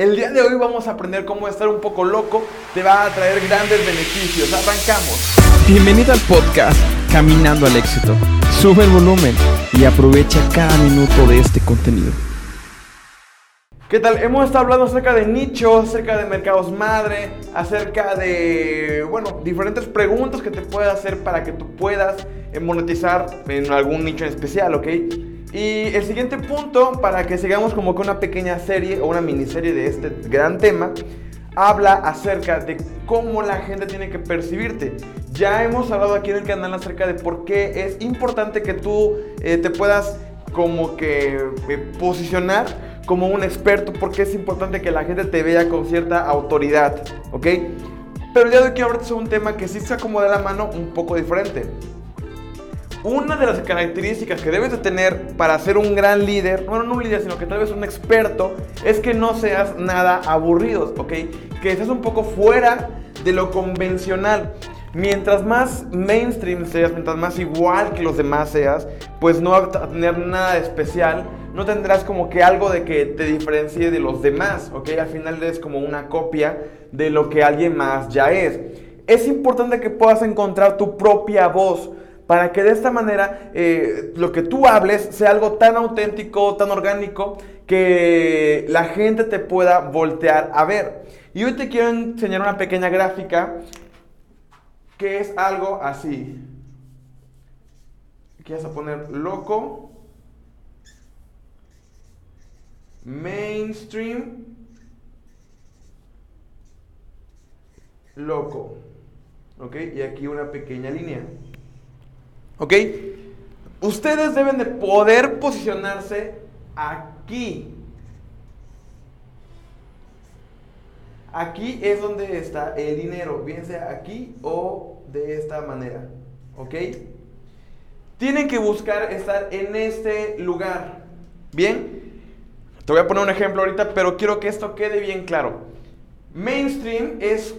El día de hoy vamos a aprender cómo estar un poco loco, te va a traer grandes beneficios. Arrancamos. Bienvenido al podcast Caminando al éxito. Sube el volumen y aprovecha cada minuto de este contenido. ¿Qué tal? Hemos estado hablando acerca de nichos, acerca de mercados madre, acerca de, bueno, diferentes preguntas que te puede hacer para que tú puedas eh, monetizar en algún nicho en especial, ¿ok? Y el siguiente punto, para que sigamos como que una pequeña serie o una miniserie de este gran tema, habla acerca de cómo la gente tiene que percibirte. Ya hemos hablado aquí en el canal acerca de por qué es importante que tú eh, te puedas como que eh, posicionar como un experto, porque es importante que la gente te vea con cierta autoridad, ¿ok? Pero día de hoy quiero hablarte sobre un tema que sí se acomoda la mano un poco diferente. Una de las características que debes de tener para ser un gran líder, bueno, no un líder, sino que tal vez un experto, es que no seas nada aburrido, ¿ok? Que seas un poco fuera de lo convencional. Mientras más mainstream seas, mientras más igual que los demás seas, pues no vas a tener nada especial, no tendrás como que algo de que te diferencie de los demás, ¿ok? Al final eres como una copia de lo que alguien más ya es. Es importante que puedas encontrar tu propia voz para que de esta manera eh, lo que tú hables sea algo tan auténtico, tan orgánico, que la gente te pueda voltear a ver. Y hoy te quiero enseñar una pequeña gráfica que es algo así. Aquí vas a poner loco, mainstream, loco. ¿Ok? Y aquí una pequeña línea. ¿Ok? Ustedes deben de poder posicionarse aquí. Aquí es donde está el dinero, bien sea aquí o de esta manera. ¿Ok? Tienen que buscar estar en este lugar. ¿Bien? Te voy a poner un ejemplo ahorita, pero quiero que esto quede bien claro. Mainstream es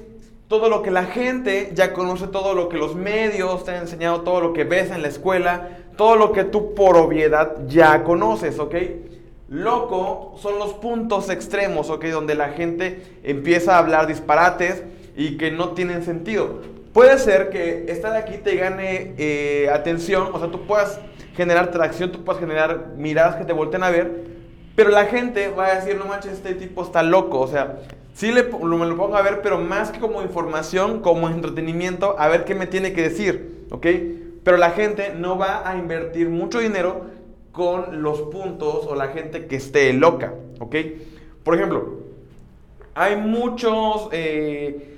todo lo que la gente ya conoce, todo lo que los medios te han enseñado, todo lo que ves en la escuela, todo lo que tú por obviedad ya conoces, ¿ok? Loco son los puntos extremos, ¿ok? Donde la gente empieza a hablar disparates y que no tienen sentido. Puede ser que estar aquí te gane eh, atención, o sea, tú puedas generar tracción, tú puedas generar miradas que te volteen a ver, pero la gente va a decir, no manches, este tipo está loco, o sea, Sí le, me lo pongo a ver, pero más que como información, como entretenimiento, a ver qué me tiene que decir, ¿ok? Pero la gente no va a invertir mucho dinero con los puntos o la gente que esté loca, ¿ok? Por ejemplo, hay muchos eh,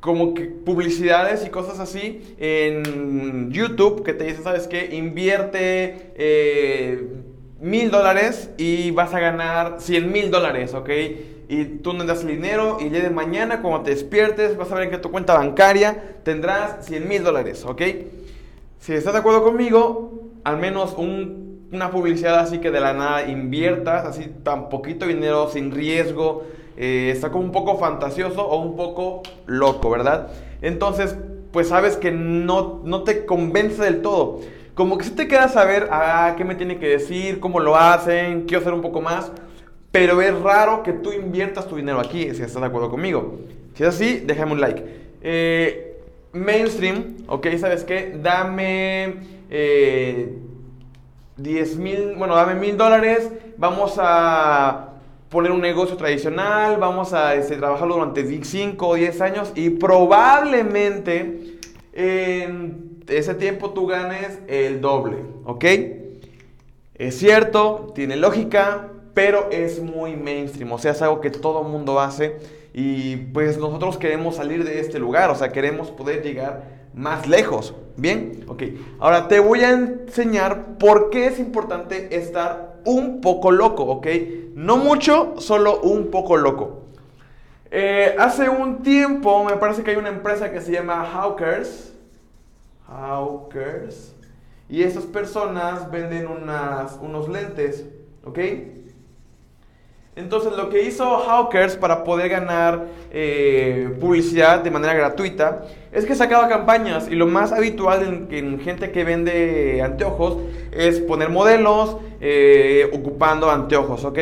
como que publicidades y cosas así en YouTube que te dicen, ¿sabes qué? Invierte eh, mil dólares y vas a ganar 100 mil dólares, ¿ok? y tú no das el dinero y el día de mañana cuando te despiertes vas a ver que tu cuenta bancaria tendrás 100 mil dólares, ¿ok? Si estás de acuerdo conmigo, al menos una publicidad así que de la nada inviertas, así tan poquito dinero, sin riesgo, eh, está como un poco fantasioso o un poco loco, ¿verdad? Entonces, pues sabes que no, no te convence del todo. Como que si te quedas a ver, ah, qué me tiene que decir, cómo lo hacen, quiero hacer un poco más pero es raro que tú inviertas tu dinero aquí, si estás de acuerdo conmigo. Si es así, déjame un like. Eh, mainstream, ok, ¿sabes qué? Dame 10 eh, mil, bueno, dame mil dólares, vamos a poner un negocio tradicional, vamos a este, trabajarlo durante 5 o 10 años y probablemente en ese tiempo tú ganes el doble, ¿ok? Es cierto, tiene lógica, pero es muy mainstream, o sea, es algo que todo el mundo hace y pues nosotros queremos salir de este lugar, o sea, queremos poder llegar más lejos. Bien, ok. Ahora te voy a enseñar por qué es importante estar un poco loco, ok. No mucho, solo un poco loco. Eh, hace un tiempo me parece que hay una empresa que se llama Hawkers. Hawkers. Y esas personas venden unas, unos lentes, ¿ok? Entonces lo que hizo Hawkers para poder ganar eh, publicidad de manera gratuita es que sacaba campañas y lo más habitual en, gente que vende anteojos es poner modelos eh, ocupando anteojos, ¿ok?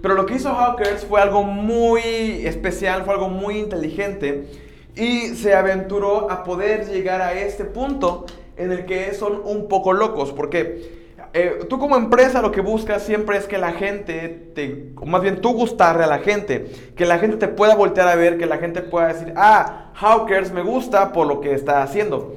Pero lo que hizo Hawkers fue algo muy especial, fue algo muy inteligente y se aventuró a poder llegar a este punto en el que son un poco locos, porque eh, tú como empresa lo que buscas siempre es que la gente, te, o más bien tú gustarle a la gente, que la gente te pueda voltear a ver, que la gente pueda decir, ah, Hawkers me gusta por lo que está haciendo.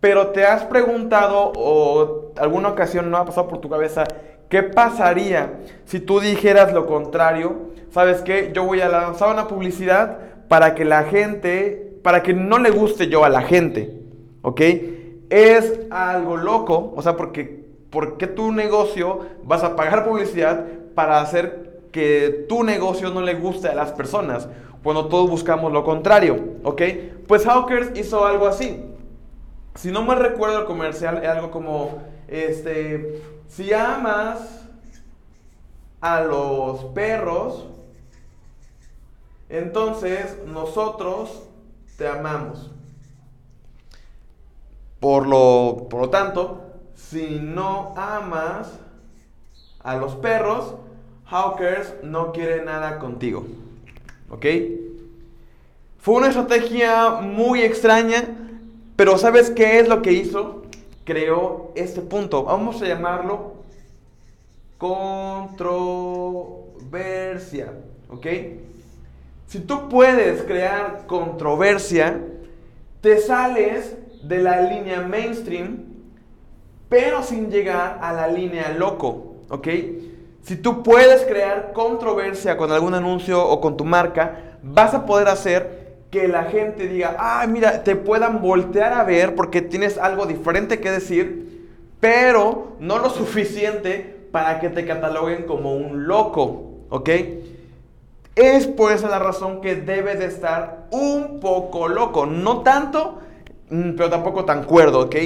Pero te has preguntado o alguna ocasión no ha pasado por tu cabeza, ¿qué pasaría si tú dijeras lo contrario? ¿Sabes qué? Yo voy a lanzar una publicidad para que la gente, para que no le guste yo a la gente, ¿ok? Es algo loco, o sea, porque ¿por qué tu negocio vas a pagar publicidad para hacer que tu negocio no le guste a las personas? Cuando todos buscamos lo contrario, ¿ok? Pues Hawkers hizo algo así. Si no me recuerdo el comercial, es algo como, este, si amas a los perros, entonces nosotros te amamos. Por lo, por lo tanto, si no amas a los perros, Hawkers no quiere nada contigo. ¿Ok? Fue una estrategia muy extraña pero ¿sabes qué es lo que hizo? Creó este punto. Vamos a llamarlo controversia. ¿Ok? Si tú puedes crear controversia, te sales de la línea mainstream, pero sin llegar a la línea loco. ¿Ok? Si tú puedes crear controversia con algún anuncio o con tu marca, vas a poder hacer que la gente diga, ah, mira, te puedan voltear a ver porque tienes algo diferente que decir, pero no lo suficiente para que te cataloguen como un loco, ¿ok? Es por esa la razón que debes de estar un poco loco, no tanto, mm, pero tampoco tan cuerdo, ¿ok?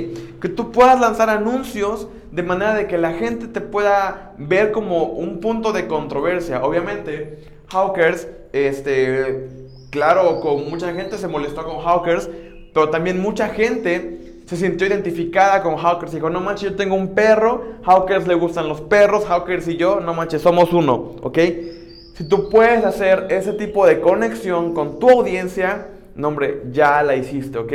Que tú puedas lanzar anuncios de manera de que la gente te pueda ver como un punto de controversia. Obviamente, Hawkers, este claro, con mucha gente se molestó con Hawkers, pero también mucha gente se sintió identificada con Hawkers dijo, no manches, yo tengo un perro, Hawkers le gustan los perros, Hawkers y yo, no manches, somos uno, ¿ok? Si tú puedes hacer ese tipo de conexión con tu audiencia, no hombre, ya la hiciste, ¿ok?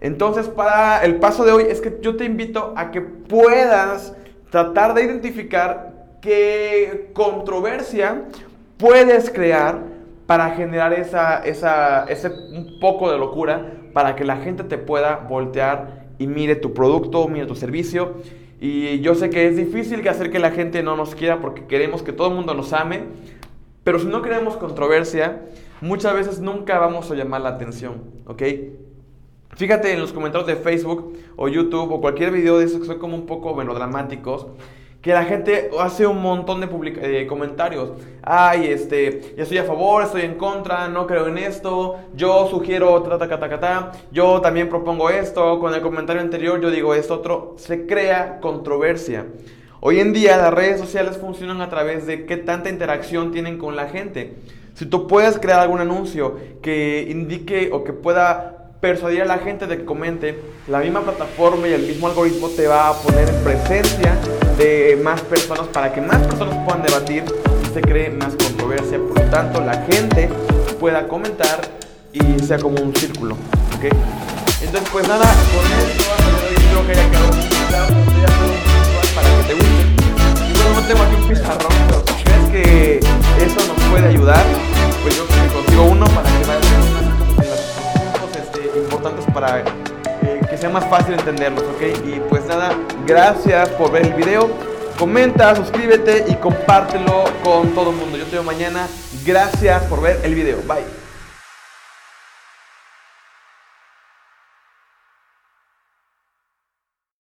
Entonces, para el paso de hoy es que yo te invito a que puedas tratar de identificar qué controversia puedes crear para generar esa, esa, ese un poco de locura para que la gente te pueda voltear y mire tu producto, mire tu servicio. Y yo sé que es difícil que hacer que la gente no nos quiera porque queremos que todo el mundo nos ame, pero si no queremos controversia, muchas veces nunca vamos a llamar la atención, ¿ok? Fíjate en los comentarios de Facebook o YouTube o cualquier video de esos que son como un poco melodramáticos que la gente hace un montón de eh, comentarios. Ay, este, yo estoy a favor, estoy en contra, no creo en esto, yo sugiero ta, yo también propongo esto, con el comentario anterior yo digo esto otro, se crea controversia. Hoy en día las redes sociales funcionan a través de qué tanta interacción tienen con la gente. Si tú puedes crear algún anuncio que indique o que pueda persuadir a la gente de que comente, la misma plataforma y el mismo algoritmo te va a poner en presencia de más personas para que más personas puedan debatir y se cree más controversia. Por lo tanto, la gente pueda comentar y sea como un círculo. ¿ok? Entonces, pues nada, con esto espero que haya quedado para que te guste. Y bueno, no tengo aquí un pizarrón, pero si crees que eso nos puede ayudar, pues yo consigo uno para que vayas para eh, que sea más fácil entenderlos, ¿ok? Y pues nada, gracias por ver el video. Comenta, suscríbete y compártelo con todo el mundo. Yo te veo mañana. Gracias por ver el video. Bye.